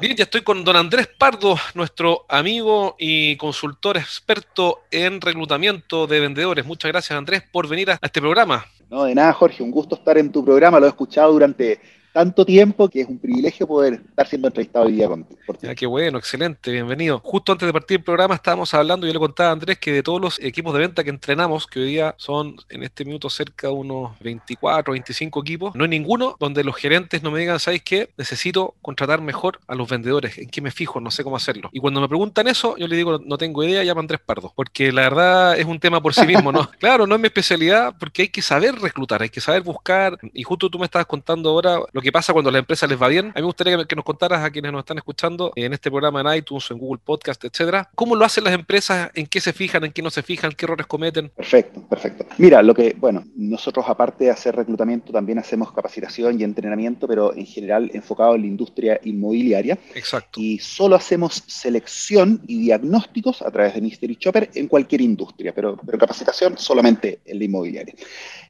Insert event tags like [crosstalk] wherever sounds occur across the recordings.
Bien, ya estoy con don Andrés Pardo, nuestro amigo y consultor experto en reclutamiento de vendedores. Muchas gracias, Andrés, por venir a este programa. No, de nada, Jorge, un gusto estar en tu programa. Lo he escuchado durante tanto tiempo que es un privilegio poder estar siendo entrevistado hoy día con, por ti. qué bueno, excelente, bienvenido. Justo antes de partir el programa estábamos hablando, yo le contaba a Andrés que de todos los equipos de venta que entrenamos, que hoy día son en este minuto cerca de unos 24, 25 equipos, no hay ninguno donde los gerentes no me digan, ¿sabéis qué? Necesito contratar mejor a los vendedores, ¿en qué me fijo? No sé cómo hacerlo. Y cuando me preguntan eso, yo le digo, no tengo idea, llama Andrés Pardo, porque la verdad es un tema por sí mismo, ¿no? [laughs] claro, no es mi especialidad, porque hay que saber reclutar, hay que saber buscar, y justo tú me estabas contando ahora lo que qué pasa cuando a la empresa les va bien. A mí me gustaría que, nos contaras a quienes nos están escuchando en este programa en iTunes, en Google Podcast, etcétera, cómo lo hacen las empresas, en qué se fijan, en qué no se fijan, qué errores cometen. Perfecto, perfecto. Mira, lo que, bueno, nosotros aparte de hacer reclutamiento también hacemos capacitación y entrenamiento, pero en general enfocado en la industria inmobiliaria. Exacto. Y solo hacemos selección y diagnósticos a través de Mystery Chopper en cualquier industria, pero, pero capacitación solamente en la inmobiliaria.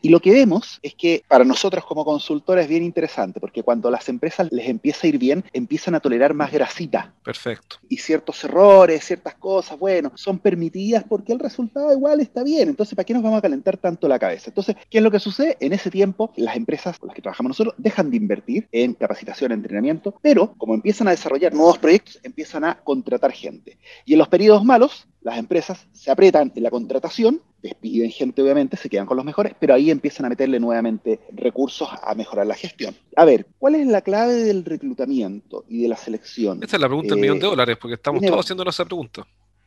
Y lo que vemos es que para nosotros como consultores es bien interesante, porque cuando a las empresas les empieza a ir bien, empiezan a tolerar más grasita. Perfecto. Y ciertos errores, ciertas cosas, bueno, son permitidas porque el resultado igual está bien. Entonces, ¿para qué nos vamos a calentar tanto la cabeza? Entonces, ¿qué es lo que sucede? En ese tiempo, las empresas con las que trabajamos nosotros dejan de invertir en capacitación, entrenamiento, pero como empiezan a desarrollar nuevos proyectos, empiezan a contratar gente. Y en los periodos malos, las empresas se aprietan en la contratación, despiden gente obviamente, se quedan con los mejores, pero ahí empiezan a meterle nuevamente recursos a mejorar la gestión. A ver, ¿cuál es la clave del reclutamiento y de la selección? Esta es la pregunta del millón de eh, dólares, porque estamos todos haciendo esa pregunta.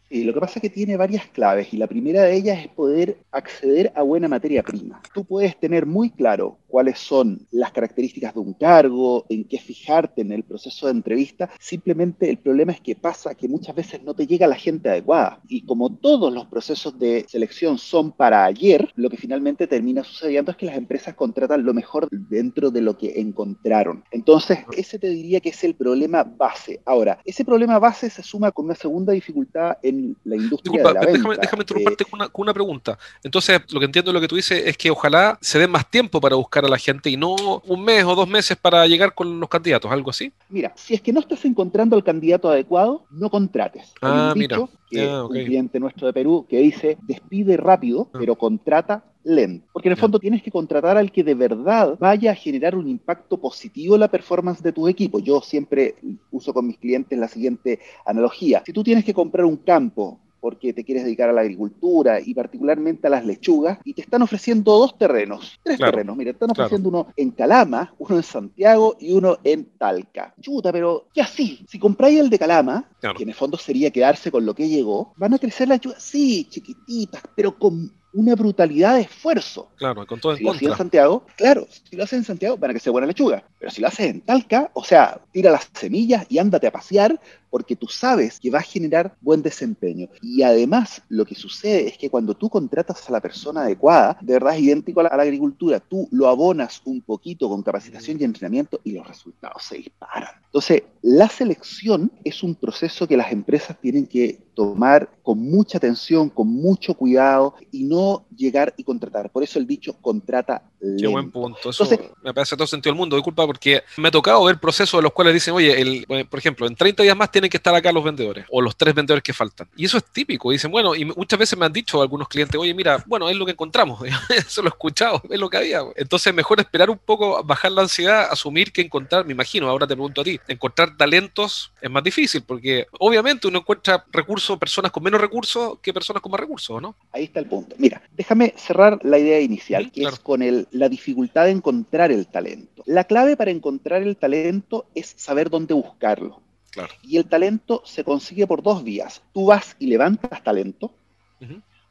Sí, lo que pasa es que tiene varias claves y la primera de ellas es poder acceder a buena materia prima. Tú puedes tener muy claro cuáles son las características de un cargo, en qué fijarte en el proceso de entrevista. Simplemente el problema es que pasa que muchas veces no te llega la gente adecuada. Y como todos los procesos de selección son para ayer, lo que finalmente termina sucediendo es que las empresas contratan lo mejor dentro de lo que encontraron. Entonces, ese te diría que es el problema base. Ahora, ese problema base se suma con una segunda dificultad en la industria de la déjame, déjame interrumpirte con, una, pregunta. Entonces, lo que entiendo lo que tú dices es que ojalá se dé más tiempo para buscar a la gente y no un mes o dos meses para llegar con los candidatos, algo así. Mira, si es que no estás encontrando al candidato adecuado, no contrates. Ah, mira. Que ah, un cliente nuestro de Perú que dice despide rápido, ah. pero contrata lento. Porque en el fondo tienes que contratar al que de verdad vaya a generar un impacto positivo en la performance de tu equipo. Yo siempre uso con mis clientes la siguiente analogía. Si tú tienes que comprar un campo porque te quieres dedicar a la agricultura y particularmente a las lechugas, y te están ofreciendo dos terrenos, tres terrenos, mira, te están ofreciendo uno en Calama, uno en Santiago y uno en Talca. Chuta, pero ¿qué así? Si compráis el de Calama, que en el fondo sería quedarse con lo que llegó, van a crecer las lechugas, sí, chiquititas, pero con una brutalidad de esfuerzo. Claro, con todo en si lo haces en Santiago, claro, si lo haces en Santiago, van a que sea buena lechuga. Pero si lo haces en Talca, o sea, tira las semillas y ándate a pasear porque tú sabes que va a generar buen desempeño. Y además, lo que sucede es que cuando tú contratas a la persona adecuada, de verdad es idéntico a la, agricultura, tú lo abonas un poquito con capacitación y entrenamiento y los resultados se disparan. Entonces, la selección es un proceso que las empresas tienen que tomar con mucha atención, con mucho cuidado y no llegar y contratar. Por eso el dicho contrata Qué buen punto. Eso me parece todo sentido del mundo. Disculpa, porque me ha tocado ver procesos de los cuales dicen, oye, el, por ejemplo, en 30 días más tienen que estar acá los vendedores o los tres vendedores que faltan. Y eso es típico. Dicen, bueno, y muchas veces me han dicho algunos clientes, oye, mira, bueno, es lo que encontramos. [laughs] eso lo he escuchado, es lo que había. Entonces, mejor esperar un poco, bajar la ansiedad, asumir que encontrar, me imagino, ahora te pregunto a ti, encontrar talentos es más difícil porque obviamente uno encuentra recursos, personas con menos recursos que personas con más recursos, ¿no? Ahí está el punto. Mira, déjame cerrar la idea inicial, que es con el la dificultad de encontrar el talento. La clave para encontrar el talento es saber dónde buscarlo. Y el talento se consigue por dos vías. Tú vas y levantas talento,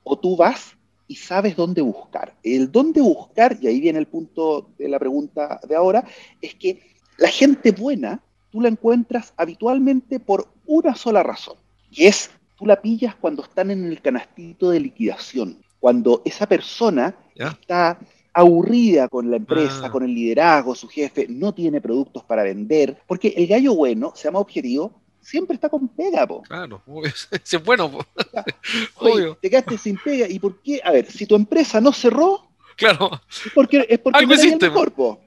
o tú vas y sabes dónde buscar. El dónde buscar, y ahí viene el punto de la pregunta de ahora, es que la gente buena tú la encuentras habitualmente por una sola razón, que es tú la pillas cuando están en el canastito de liquidación, cuando esa persona está aburrida con la empresa, ah. con el liderazgo, su jefe, no tiene productos para vender, porque el gallo bueno, se llama objetivo, siempre está con pega, po. Claro, [laughs] es bueno, po. [laughs] Oye, te quedaste sin pega, ¿y por qué? A ver, si tu empresa no cerró, claro. es porque, es porque Algo no el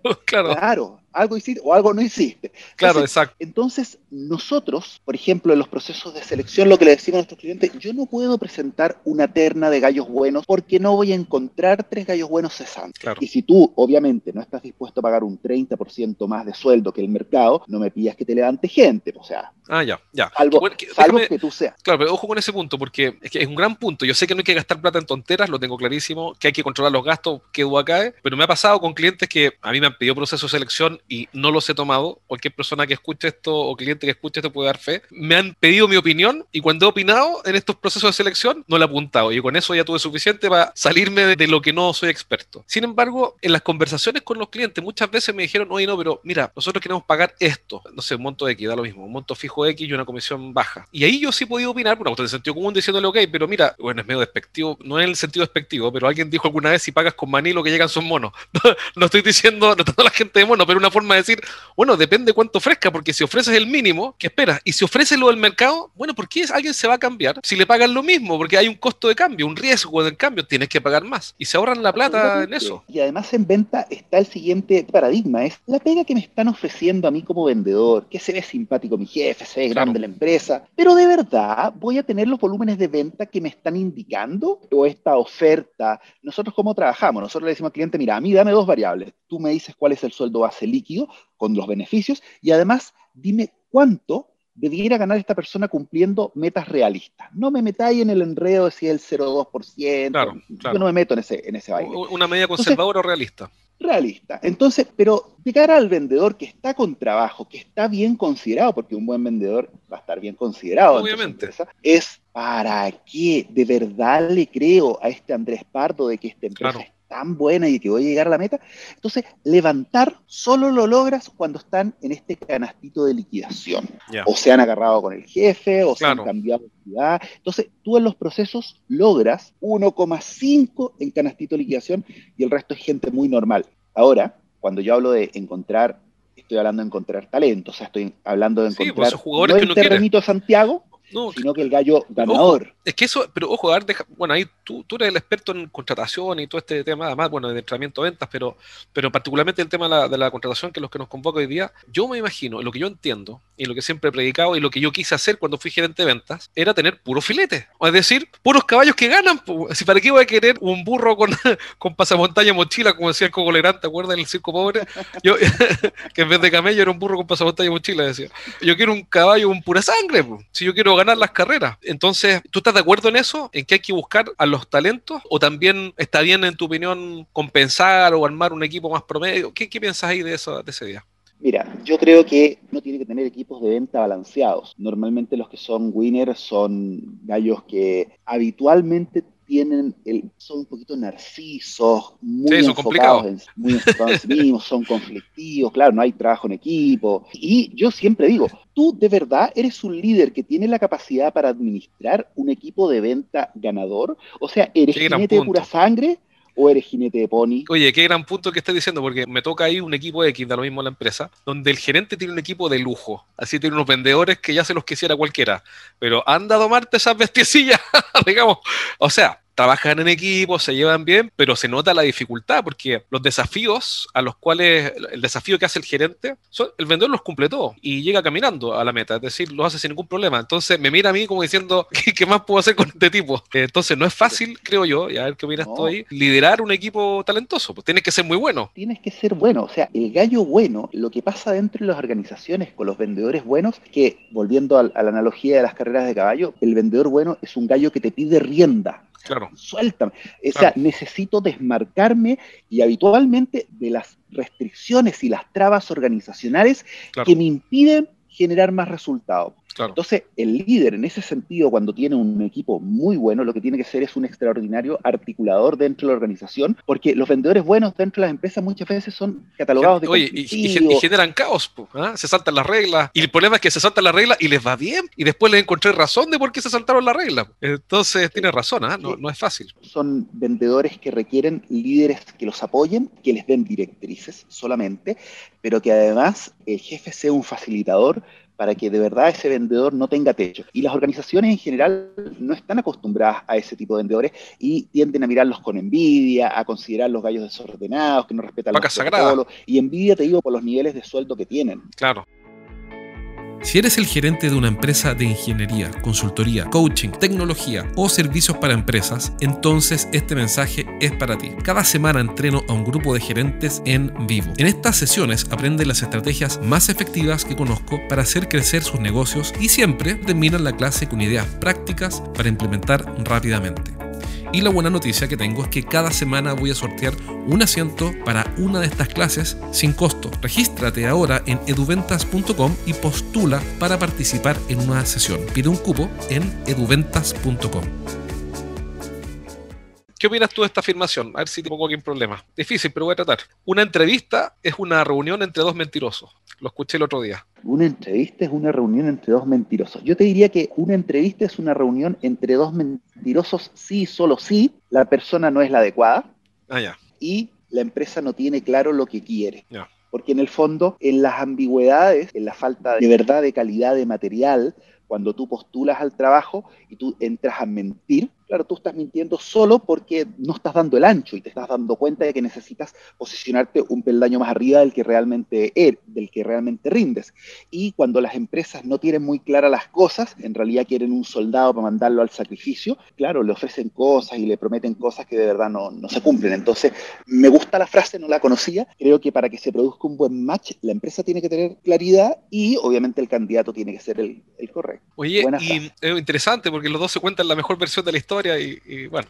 [laughs] Claro. claro. Algo hiciste o algo no hiciste. claro, exacto. Entonces, nosotros, por ejemplo, en los procesos de selección, lo que le decimos a nuestros clientes, yo no puedo presentar una terna de gallos buenos porque no voy a encontrar tres gallos buenos cesantes. Y si tú, obviamente, no estás dispuesto a pagar un 30% más de sueldo que el mercado, no me pidas que te levante gente. O sea, ah, ya, ya. Algo, que, tú seas. Claro, pero ojo con ese punto, porque es, que es un gran punto. Yo sé que no hay que gastar plata en tonteras, lo tengo clarísimo, que hay que controlar los gastos, que acá, pero me ha pasado con clientes que a mí me han pedido proceso de selección y no los he tomado. Cualquier persona que escuche esto o cliente que escuche esto puede dar fe. Me han pedido mi opinión y cuando he opinado en estos procesos de selección, no la he apuntado. Y con eso ya tuve suficiente para salirme de, lo que no soy experto. Sin embargo, en las conversaciones con los clientes, muchas veces me dijeron, oye, no, pero mira, nosotros queremos pagar esto. No sé, un monto X, da lo mismo. Un monto fijo X y una comisión baja. Y ahí yo sí he podido opinar, una cuestión de sentido común, diciéndole, ok, pero mira, bueno, es medio despectivo, no en el sentido despectivo, pero alguien dijo alguna vez, si pagas con maní, lo que llegan son monos. [laughs] No, estoy diciendo, no toda la gente de mono, pero una forma de decir, bueno, depende cuánto ofrezca, porque si ofreces el mínimo, ¿qué esperas? Y si ofreces lo del mercado, bueno, ¿por qué alguien se va a cambiar si le pagan lo mismo? Porque hay un costo de cambio, un riesgo de cambio, tienes que pagar más. Y se ahorran la plata en eso. Y además en venta está el siguiente paradigma, es la pega que me están ofreciendo a mí como vendedor, que se ve simpático mi jefe, ve grande la empresa, pero de verdad voy a tener los volúmenes de venta que me están indicando o esta oferta. Nosotros cómo trabajamos, nosotros le decimos al cliente, mira, a mí dame dos variables, tú me dices cuál es el sueldo base líquido con los beneficios y además dime cuánto debiera ganar esta persona cumpliendo metas realistas. No me metáis en el enredo de si es el 0,2%. Claro, Yo no me meto en ese, en ese baile. Una medida conservadora o realista. Realista. Entonces, pero de cara al vendedor que está con trabajo, que está bien considerado, porque un buen vendedor va a estar bien considerado. Obviamente. es para qué de verdad le creo a este Andrés Pardo de que esta empresa tan buena y que voy a llegar a la meta. Entonces, levantar solo lo logras cuando están en este canastito de liquidación. O se han agarrado con el jefe, o se han cambiado de ciudad. Entonces, tú en los procesos logras 1,5 en canastito de liquidación y el resto es gente muy normal. Ahora, cuando yo hablo de encontrar, estoy hablando de encontrar talento, o sea, estoy hablando de pues, encontrar jugadores no el terrenito Santiago, sino que el gallo ganador. es que eso, pero ojo, a ver, bueno, ahí tú, tú, eres el experto en contratación y todo este tema, además, bueno, de entrenamiento ventas, pero, pero particularmente el tema de la, de la contratación, que es lo que nos convoca hoy día, yo me imagino, lo que yo entiendo, y lo que siempre he predicado, y lo que yo quise hacer cuando fui gerente de ventas, era tener puro filete. Es decir, puros caballos que ganan. Si para qué voy a querer un burro con, [laughs] con pasamontaña mochila, como decía el Coco ¿te acuerdas del circo pobre? Yo, [laughs] que en vez de camello era un burro con pasamontaña mochila, decía. Yo quiero un caballo con pura sangre, si yo quiero ganar las carreras. Entonces, ¿tú estás de acuerdo en eso? ¿En que hay que buscar a los talentos? ¿O también está bien, en tu opinión, compensar o armar un equipo más promedio? ¿Qué, qué piensas ahí de, eso, de ese día? Mira, yo creo que no tiene que tener equipos de venta balanceados. Normalmente los que son winners son gallos que habitualmente tienen el, son un poquito narcisos, muy enfocados, en, muy enfocados sí mismos, son conflictivos, claro, no hay trabajo en equipo. Y yo siempre digo, tú de verdad eres un líder que tiene la capacidad para administrar un equipo de venta ganador, o sea, eres jinete de pura sangre o eres jinete de pony. Oye, qué gran punto que estás diciendo, porque me toca ahí un equipo X, da lo mismo la empresa, donde el gerente tiene un equipo de lujo. Así tiene unos vendedores que ya se los quisiera cualquiera. Pero anda a domarte esas bestiecillas, [laughs] digamos. O sea, trabajan en equipo, se llevan bien, pero se nota la dificultad porque los desafíos a los cuales, el desafío que hace el gerente, el vendedor los cumple todo y llega caminando a la meta, es decir, lo hace sin ningún problema. Entonces me mira a mí como diciendo, [laughs] ¿qué, más puedo hacer con este tipo? Entonces no es fácil, creo yo, y a ver qué opinas tú ahí, liderar un equipo talentoso, pues tienes que ser muy bueno. Tienes que ser bueno, o sea, el gallo bueno, lo que pasa dentro de las organizaciones con los vendedores buenos, que volviendo a, a la analogía de las carreras de caballo, el vendedor bueno es un gallo que te pide rienda Claro. Suéltame. O sea, necesito desmarcarme y habitualmente de las restricciones y las trabas organizacionales que me impiden generar más resultados. Entonces, el líder en ese sentido, cuando tiene un equipo muy bueno, lo que tiene que ser es un extraordinario articulador dentro de la organización, porque los vendedores buenos dentro de las empresas muchas veces son catalogados de Oye, y, generan caos, ¿ah? se saltan las reglas, y el problema es que se saltan las reglas y les va bien, y después les encontré razón de por qué se saltaron las reglas. Entonces, tiene razón, ¿ah? no, no es fácil. Son vendedores que requieren líderes que los apoyen, que les den directrices solamente, pero que además el jefe sea un facilitador para que de verdad ese vendedor no tenga techo. Y las organizaciones en general no están acostumbradas a ese tipo de vendedores y tienden a mirarlos con envidia, a considerar los gallos desordenados, que no respetan los protocolos. Y envidia, te digo, por los niveles de sueldo que tienen. Claro. Si eres el gerente de una empresa de ingeniería, consultoría, coaching, tecnología o servicios para empresas, entonces este mensaje es para ti. Cada semana entreno a un grupo de gerentes en vivo. En estas sesiones aprenden las estrategias más efectivas que conozco para hacer crecer sus negocios y siempre terminan la clase con ideas prácticas para implementar rápidamente. Y la buena noticia que tengo es que cada semana voy a sortear un asiento para una de estas clases sin costo. Regístrate ahora en eduventas.com y postula para participar en una sesión. Pide un cupo en eduventas.com. ¿Qué opinas tú de esta afirmación? A ver si te pongo aquí un problema. Difícil, pero voy a tratar. Una entrevista es una reunión entre dos mentirosos. Lo escuché el otro día. Una entrevista es una reunión entre dos mentirosos. Yo te diría que una entrevista es una reunión entre dos mentirosos sí, solo sí, la persona no es la adecuada. Ah, ya. Y la empresa no tiene claro lo que quiere. Porque en el fondo, en las ambigüedades, en la falta de verdad de calidad de material, cuando tú postulas al trabajo y tú entras a mentir, claro, tú estás mintiendo solo porque no estás dando el ancho y te estás dando cuenta de que necesitas posicionarte un peldaño más arriba del que realmente er, del que realmente rindes. Y cuando las empresas no tienen muy claras las cosas, en realidad quieren un soldado para mandarlo al sacrificio, claro, le ofrecen cosas y le prometen cosas que de verdad no, no se cumplen. Entonces, me gusta la frase, no la conocía. Creo que para que se produzca un buen match, la empresa tiene que tener claridad y obviamente el candidato tiene que ser el, el correcto. Oye, y es interesante porque los dos se cuentan la mejor versión de la historia y, bueno,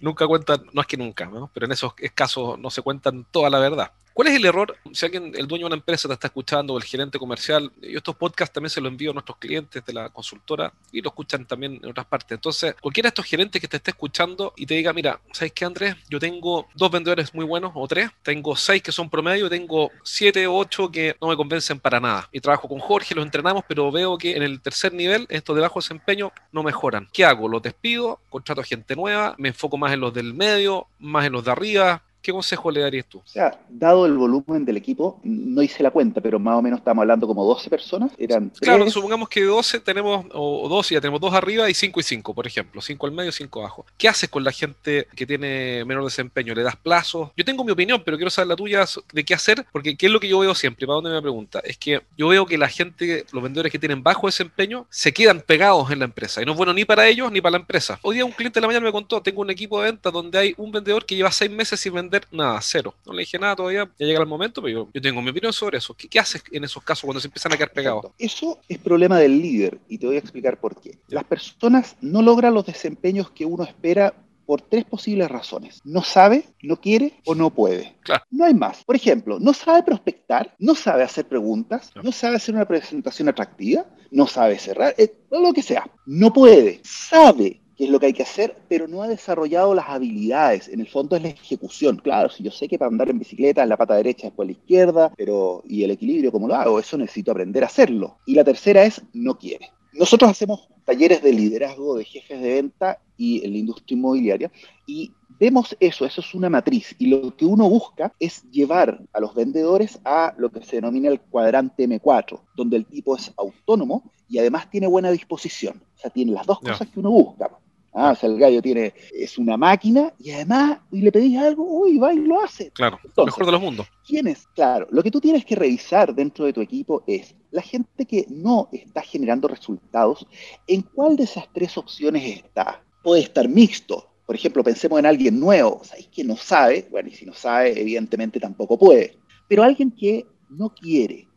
nunca cuentan, no es que nunca, pero en esos casos no se cuentan toda la verdad. ¿Cuál es el error? Si alguien, el dueño de una empresa te está escuchando o el gerente comercial, yo estos podcasts también se los envío a nuestros clientes de la consultora y lo escuchan también en otras partes. Entonces, cualquiera de estos gerentes que te esté escuchando y te diga, mira, ¿sabes qué, Andrés? Yo tengo dos vendedores muy buenos o tres, tengo seis que son promedio, tengo siete o ocho que no me convencen para nada. Y trabajo con Jorge, los entrenamos, pero veo que en el tercer nivel, estos de bajo desempeño, no mejoran. ¿Qué hago? Los despido, contrato a gente nueva, me enfoco más en los del medio, más en los de arriba, ¿Qué consejo le darías tú? O sea, dado el volumen del equipo, no hice la cuenta, pero más o menos estamos hablando como 12 personas. Eran claro, supongamos que 12 tenemos, o 12 ya tenemos dos arriba y 5 y 5, por ejemplo. 5 al medio, 5 abajo. ¿Qué haces con la gente que tiene menor desempeño? ¿Le das plazos? Yo tengo mi opinión, pero quiero saber la tuya de qué hacer, porque ¿qué es lo que yo veo siempre? ¿Para dónde me pregunta? Es que yo veo que la gente, los vendedores que tienen bajo desempeño, se quedan pegados en la empresa. Y no es bueno ni para ellos ni para la empresa. Hoy día un cliente de la mañana me contó, tengo un equipo de venta donde hay un vendedor que lleva 6 meses sin vender nada, cero. No le dije nada todavía, ya llega el momento, pero yo, tengo mi opinión sobre eso. ¿Qué, haces en esos casos cuando se empiezan a quedar pegados? Eso es problema del líder y te voy a explicar por qué. Las personas no logran los desempeños que uno espera por tres posibles razones. No sabe, no quiere o no puede. No hay más. Por ejemplo, no sabe prospectar, no sabe hacer preguntas, no sabe hacer una presentación atractiva, no sabe cerrar, eh, lo que sea. No puede. Sabe, qué es lo que hay que hacer, pero no ha desarrollado las habilidades. En el fondo es la ejecución. Claro, si yo sé que para andar en bicicleta es la pata derecha, después la izquierda, pero ¿y el equilibrio cómo lo hago? Eso necesito aprender a hacerlo. Y la tercera es no quiere. Nosotros hacemos talleres de liderazgo de jefes de venta y en la industria inmobiliaria y vemos eso, eso es una matriz y lo que uno busca es llevar a los vendedores a lo que se denomina el cuadrante M4, donde el tipo es autónomo y además tiene buena disposición. O sea, tiene las dos cosas que uno busca. Ah, o sea, el gallo tiene, es una máquina y además, y le pedís algo, uy, va y lo hace. Claro, lo mejor de los mundos. ¿Quién es? Claro, lo que tú tienes que revisar dentro de tu equipo es la gente que no está generando resultados, ¿en cuál de esas tres opciones está? Puede estar mixto. Por ejemplo, pensemos en alguien nuevo, ¿sabéis que no sabe? Bueno, y si no sabe, evidentemente tampoco puede. Pero alguien que no quiere,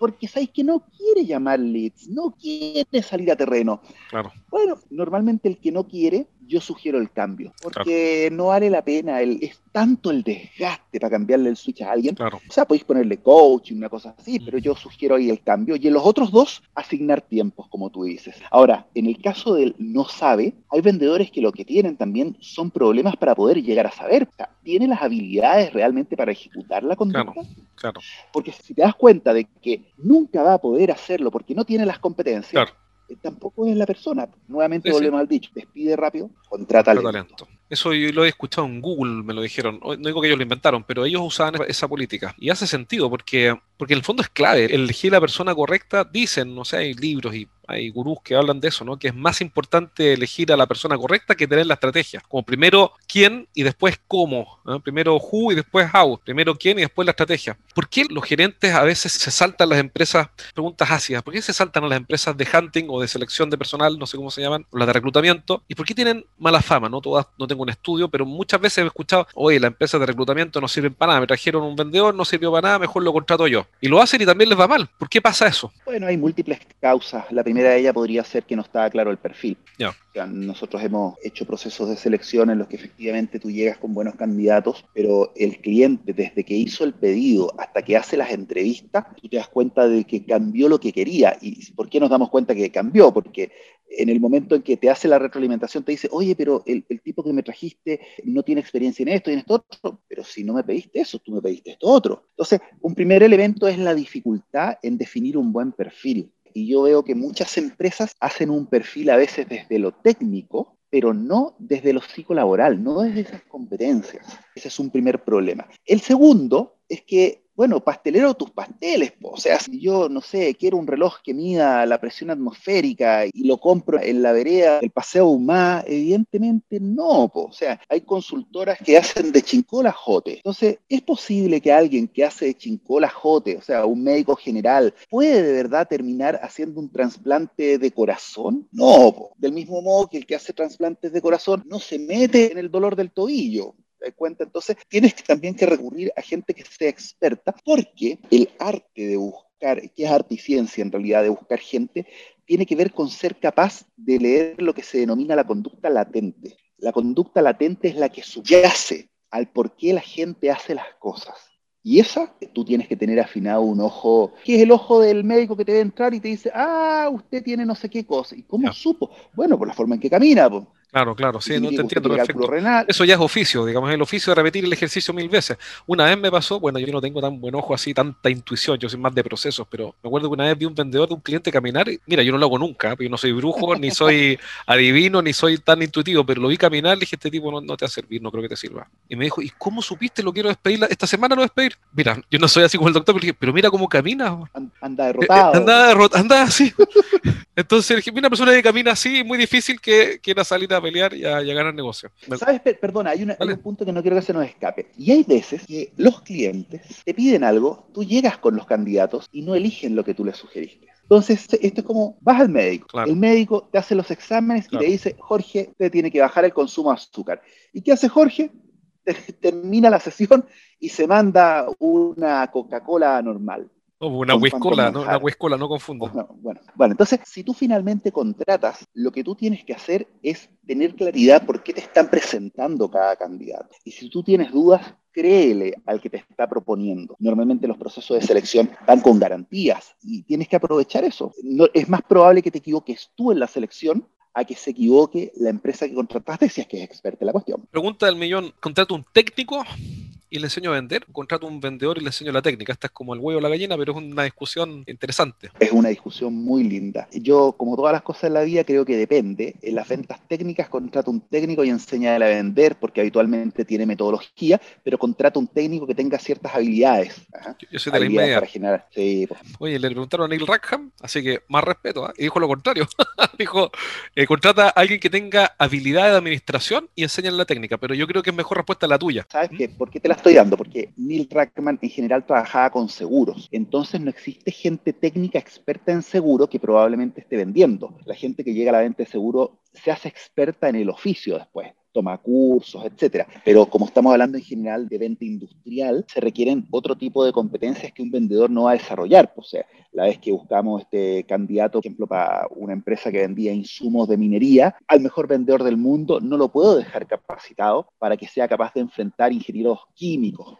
porque sabéis que no quiere llamar leads, no quiere salir a terreno. Claro. Bueno, normalmente el que no quiere yo sugiero el cambio, porque no vale la pena, el, es tanto el desgaste para cambiarle el switch a alguien. O sea, podéis ponerle coaching, una cosa así, pero yo sugiero ahí el cambio. Y en los otros dos, asignar tiempos, como tú dices. Ahora, en el caso del no sabe, hay vendedores que lo que tienen también son problemas para poder llegar a saber. O sea, ¿tiene las habilidades realmente para ejecutar la conducta? Claro, claro. Porque si te das cuenta de que nunca va a poder hacerlo porque no tiene las competencias, tampoco es la persona. Nuevamente volvemos al dicho, despide rápido, contrata talento. Eso yo lo he escuchado en Google, me lo dijeron. No digo que ellos lo inventaron, pero ellos usaban esa política. Y hace sentido porque, porque en el fondo es clave. Elegir la persona correcta, dicen, no sé, hay libros y hay gurús que hablan de eso, ¿no? Que es más importante elegir a la persona correcta que tener la estrategia. Como primero quién y después cómo. Primero who y después how. Primero quién y después la estrategia. ¿Por qué los gerentes a veces se saltan las empresas? Preguntas ácidas. ¿Por qué se saltan a las empresas de hunting o de selección de personal, no sé cómo se llaman, o las de reclutamiento? ¿Y por qué tienen mala fama? No todas, no tengo un estudio, pero muchas veces he escuchado, oye, las empresas de reclutamiento no sirven para nada. Me trajeron un vendedor, no sirvió para nada, mejor lo contrato yo. Y lo hacen y también les va mal. ¿Por qué pasa eso? Bueno, hay múltiples causas. La primera de ellas podría ser que no estaba claro el perfil. nosotros hemos hecho procesos de selección en los que efectivamente tú llegas con buenos candidatos, pero el cliente desde que hizo el pedido hasta que hace las entrevistas, tú te das cuenta de que cambió lo que quería. ¿Y por qué nos damos cuenta que cambió? Porque en el momento en que te hace la retroalimentación te dice, oye, pero el, tipo que me trajiste no tiene experiencia en esto y en esto otro, pero si no me pediste eso, tú me pediste esto otro. Entonces, un primer elemento es la dificultad en definir un buen perfil. Y yo veo que muchas empresas hacen un perfil a veces desde lo técnico, pero no desde lo psicolaboral, no desde esas competencias. Ese es un primer problema. El segundo es que bueno, pastelero tus pasteles, o sea, si yo, no sé, quiero un reloj que mida la presión atmosférica y lo compro en la vereda del Paseo Humá, evidentemente no, o sea, hay consultoras que hacen de chincola jote. Entonces, ¿es posible que alguien que hace de chincola jote, o sea, un médico general, puede de verdad terminar haciendo un trasplante de corazón? No, del mismo modo que el que hace trasplantes de corazón no se mete en el dolor del tobillo cuenta. Entonces, tienes también que recurrir a gente que sea experta, porque el arte de buscar, que es arte y ciencia en realidad, de buscar gente, tiene que ver con ser capaz de leer lo que se denomina la conducta latente. La conducta latente es la que subyace al por qué la gente hace las cosas. Y esa, tú tienes que tener afinado un ojo, que es el ojo del médico que te ve entrar y te dice, ah, usted tiene no sé qué cosa. ¿Y cómo supo? Bueno, por la forma en que camina. Claro, claro, sí, no te entiendo perfecto. Eso ya es oficio, digamos, el oficio de repetir el ejercicio mil veces. Una vez me pasó, bueno, yo no tengo tan buen ojo así, tanta intuición, yo soy más de procesos, pero me acuerdo que una vez vi un vendedor de un cliente caminar, y, mira, yo no lo hago nunca, yo no soy brujo, ni [laughs] soy adivino, ni soy tan intuitivo, pero lo vi caminar, le dije, este tipo no, te va a servir, no creo que te sirva. Y me dijo, ¿y cómo supiste? Lo quiero despedir, esta semana lo despedir. Mira, yo no soy así como el doctor, pero dije, pero mira cómo camina. Anda derrotado. Eh, eh, anda derrotado, anda así. [laughs] Entonces, dije, una persona que camina así, es muy difícil que quiera salir a pelear y a llegar al negocio. ¿Sabes? Perdona, hay, un punto que no quiero que se nos escape. Y hay veces que los clientes te piden algo, tú llegas con los candidatos y no eligen lo que tú les sugeriste. Entonces, esto es como, vas al médico, el médico te hace los exámenes y te dice, Jorge, usted tiene que bajar el consumo de azúcar. ¿Y qué hace Jorge? Termina la sesión y se manda una Coca-Cola normal una huescola, ¿no? Una huescola, no confundo. bueno, bueno, entonces, si tú finalmente contratas, lo que tú tienes que hacer es tener claridad por qué te están presentando cada candidato. Y si tú tienes dudas, créele al que te está proponiendo. Normalmente los procesos de selección van con garantías y tienes que aprovechar eso. No, es más probable que te equivoques tú en la selección a que se equivoque la empresa que contrataste si es que es experta en la cuestión. Pregunta del millón, ¿contrato un técnico y le enseño a vender, contrato un vendedor y le enseño la técnica. Esta es como el huevo o la gallina, pero es una discusión interesante. Es una discusión muy linda. Yo, como todas las cosas en la vida, creo que depende. En las ventas técnicas contrato un técnico y enseña a vender, porque habitualmente tiene metodología, pero contrato un técnico que tenga ciertas habilidades. Yo soy de la inmedia. Oye, le preguntaron a Neil Rackham, así que más respeto, ¿ah? y dijo lo contrario. [laughs] dijo, eh, contrata a alguien que tenga habilidad de administración y enseña la técnica, pero yo creo que es mejor respuesta la tuya. ¿Sabes qué? ¿Por qué te la estoy dando? Porque Neil Rackman en general trabajaba con seguros. Entonces no existe gente técnica experta en seguro que probablemente esté vendiendo. La gente que llega a la venta de seguro se hace experta en el oficio después toma cursos, etcétera. Pero como estamos hablando en general de venta industrial, se requieren otro tipo de competencias que un vendedor no va a desarrollar. O sea, la vez que buscamos este candidato, por ejemplo, para una empresa que vendía insumos de minería, al mejor vendedor del mundo no lo puedo dejar capacitado para que sea capaz de enfrentar ingenieros químicos.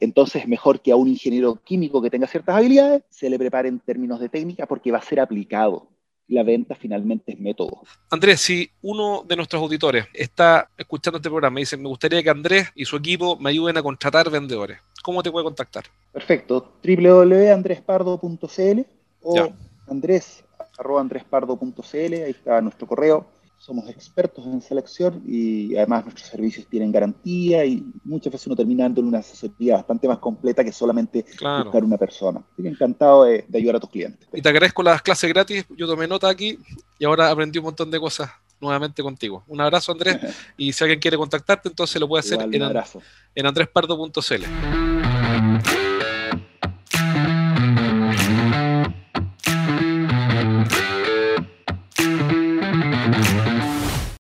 Entonces, mejor que a un ingeniero químico que tenga ciertas habilidades, se le prepare en términos de técnica porque va a ser aplicado la venta finalmente es método. Andrés, si uno de nuestros auditores está escuchando este programa y dice, me gustaría que Andrés y su equipo me ayuden a contratar vendedores, ¿cómo te puede contactar? Perfecto, www.andrespardo.cl o andrés.andrespardo.cl, ahí está nuestro correo. Somos expertos en selección y además nuestros servicios tienen garantía y muchas veces uno termina dando una asesoría bastante más completa que solamente buscar una persona. Estoy encantado de, ayudar a tus clientes. Y te agradezco las clases gratis, yo tomé nota aquí y ahora aprendí un montón de cosas nuevamente contigo. Un abrazo Andrés [laughs] y si alguien quiere contactarte entonces lo puede hacer en, en andrespardo.cl.